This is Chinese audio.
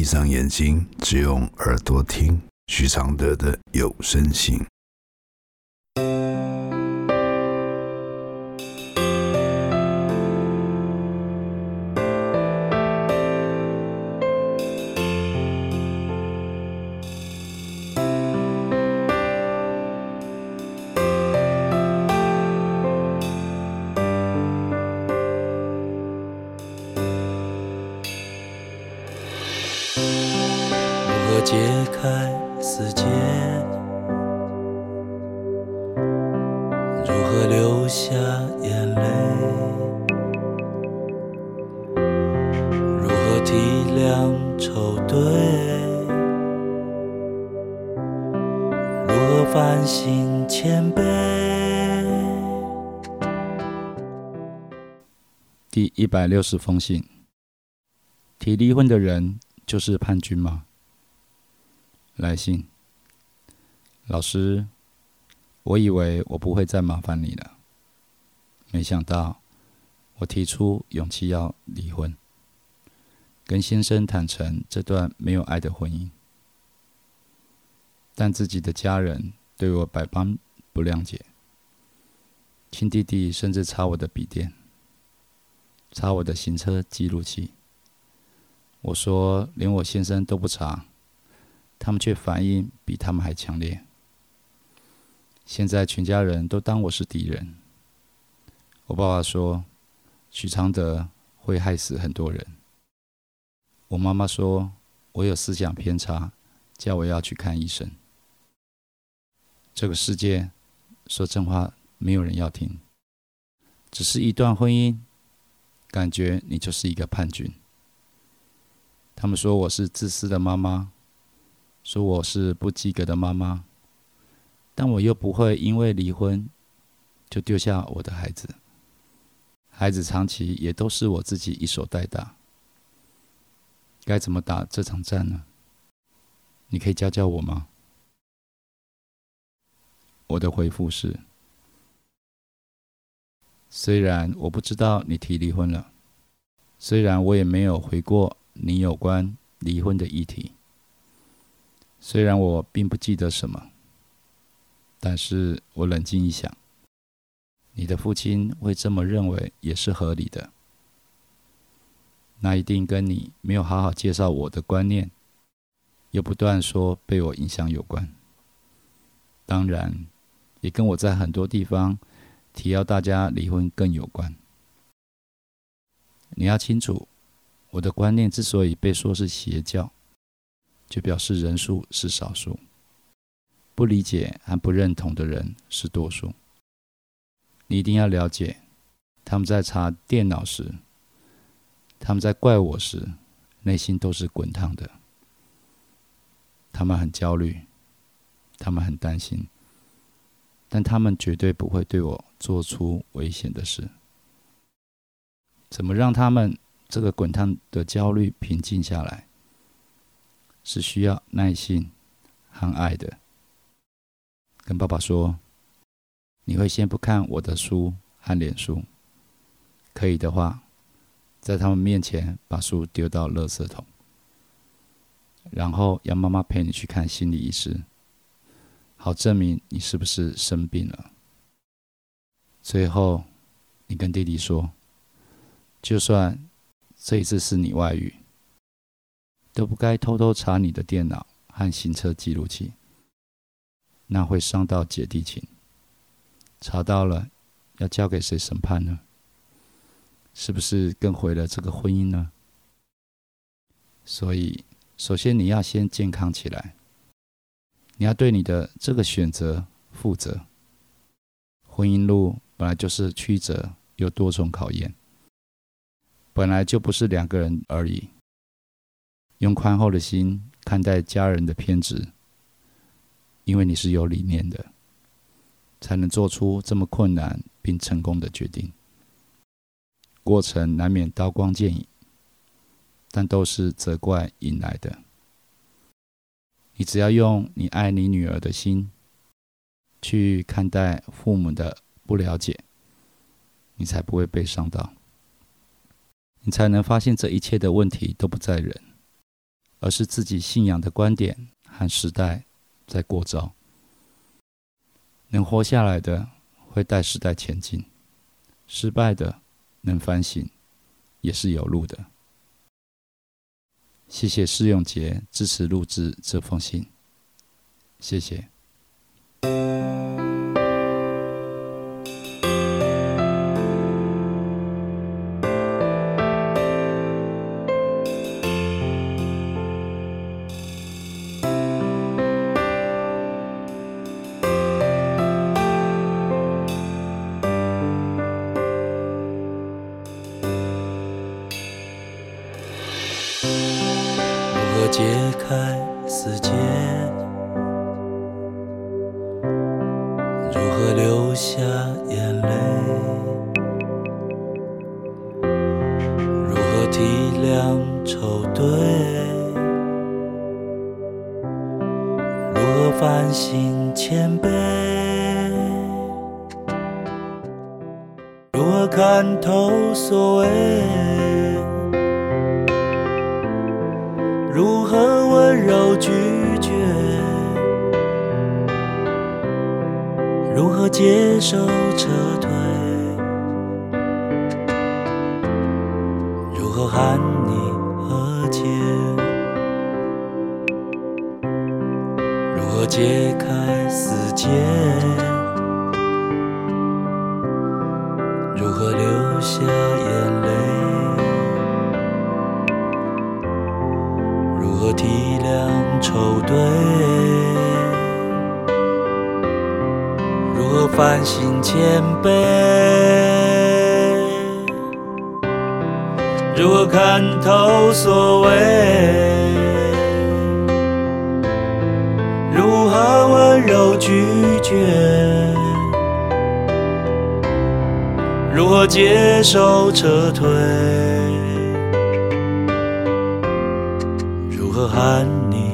闭上眼睛，只用耳朵听徐常德的有声信。如何解开死结，如何流下眼泪？如何体谅愁对？如何反省谦卑？第一百六十封信，提离婚的人就是叛军吗？来信，老师，我以为我不会再麻烦你了，没想到我提出勇气要离婚，跟先生坦诚这段没有爱的婚姻，但自己的家人对我百般不谅解，亲弟弟甚至查我的笔电，查我的行车记录器，我说连我先生都不查。他们却反应比他们还强烈。现在全家人都当我是敌人。我爸爸说，许常德会害死很多人。我妈妈说我有思想偏差，叫我要去看医生。这个世界说真话没有人要听，只是一段婚姻，感觉你就是一个叛军。他们说我是自私的妈妈。说我是不及格的妈妈，但我又不会因为离婚就丢下我的孩子。孩子长期也都是我自己一手带大，该怎么打这场战呢？你可以教教我吗？我的回复是：虽然我不知道你提离婚了，虽然我也没有回过你有关离婚的议题。虽然我并不记得什么，但是我冷静一想，你的父亲会这么认为也是合理的。那一定跟你没有好好介绍我的观念，又不断说被我影响有关。当然，也跟我在很多地方提要大家离婚更有关。你要清楚，我的观念之所以被说是邪教。就表示人数是少数，不理解和不认同的人是多数。你一定要了解，他们在查电脑时，他们在怪我时，内心都是滚烫的。他们很焦虑，他们很担心，但他们绝对不会对我做出危险的事。怎么让他们这个滚烫的焦虑平静下来？是需要耐心和爱的。跟爸爸说，你会先不看我的书和脸书，可以的话，在他们面前把书丢到垃圾桶，然后让妈妈陪你去看心理医师，好证明你是不是生病了。最后，你跟弟弟说，就算这一次是你外遇。都不该偷偷查你的电脑和行车记录器，那会伤到姐弟情。查到了，要交给谁审判呢？是不是更毁了这个婚姻呢？所以，首先你要先健康起来，你要对你的这个选择负责。婚姻路本来就是曲折又多重考验，本来就不是两个人而已。用宽厚的心看待家人的偏执，因为你是有理念的，才能做出这么困难并成功的决定。过程难免刀光剑影，但都是责怪引来的。你只要用你爱你女儿的心去看待父母的不了解，你才不会被伤到，你才能发现这一切的问题都不在人。而是自己信仰的观点和时代在过招。能活下来的会带时代前进，失败的能反省，也是有路的。谢谢施永杰支持录制这封信，谢谢。死结？如何流下眼泪？如何体谅愁对？如何反省谦卑？如何看透所谓？如何温柔拒绝？如何接受撤退？如何喊你和解？如何解开死结？如何流下眼泪？如何体谅愁对？如何反省谦卑？如何看透所谓？如何温柔拒绝？如何接受撤退？和喊你。